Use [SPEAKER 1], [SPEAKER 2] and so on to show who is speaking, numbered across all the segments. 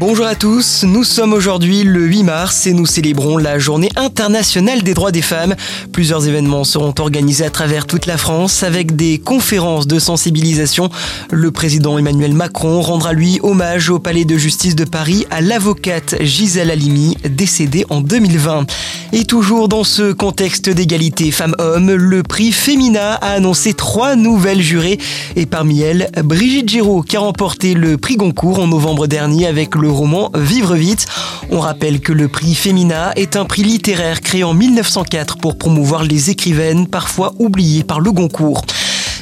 [SPEAKER 1] Bonjour à tous, nous sommes aujourd'hui le 8 mars et nous célébrons la journée internationale des droits des femmes. Plusieurs événements seront organisés à travers toute la France avec des conférences de sensibilisation. Le président Emmanuel Macron rendra lui hommage au palais de justice de Paris à l'avocate Gisèle Halimi, décédée en 2020. Et toujours dans ce contexte d'égalité femmes-hommes, le prix Femina a annoncé trois nouvelles jurées et parmi elles, Brigitte Giraud qui a remporté le prix Goncourt en novembre dernier avec le roman Vivre vite. On rappelle que le prix Femina est un prix littéraire créé en 1904 pour promouvoir les écrivaines parfois oubliées par le Goncourt.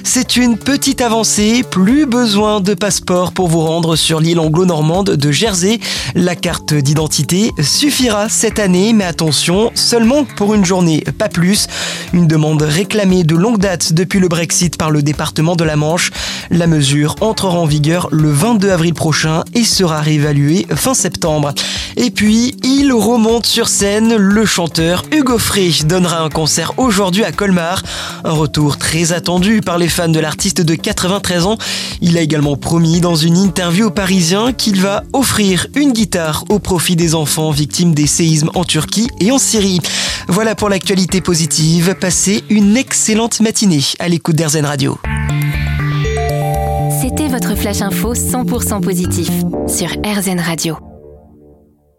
[SPEAKER 1] C'est une petite avancée, plus besoin de passeport pour vous rendre sur l'île anglo-normande de Jersey. La carte d'identité suffira cette année, mais attention, seulement pour une journée, pas plus. Une demande réclamée de longue date depuis le Brexit par le département de la Manche. La mesure entrera en vigueur le 22 avril prochain et sera réévaluée fin septembre. Et puis, il remonte sur scène. Le chanteur Hugo Frey donnera un concert aujourd'hui à Colmar. Un retour très attendu par les fan de l'artiste de 93 ans. Il a également promis dans une interview au Parisien qu'il va offrir une guitare au profit des enfants victimes des séismes en Turquie et en Syrie. Voilà pour l'actualité positive. Passez une excellente matinée à l'écoute d'Airzen Radio.
[SPEAKER 2] Votre flash info 100% positif sur RZN Radio.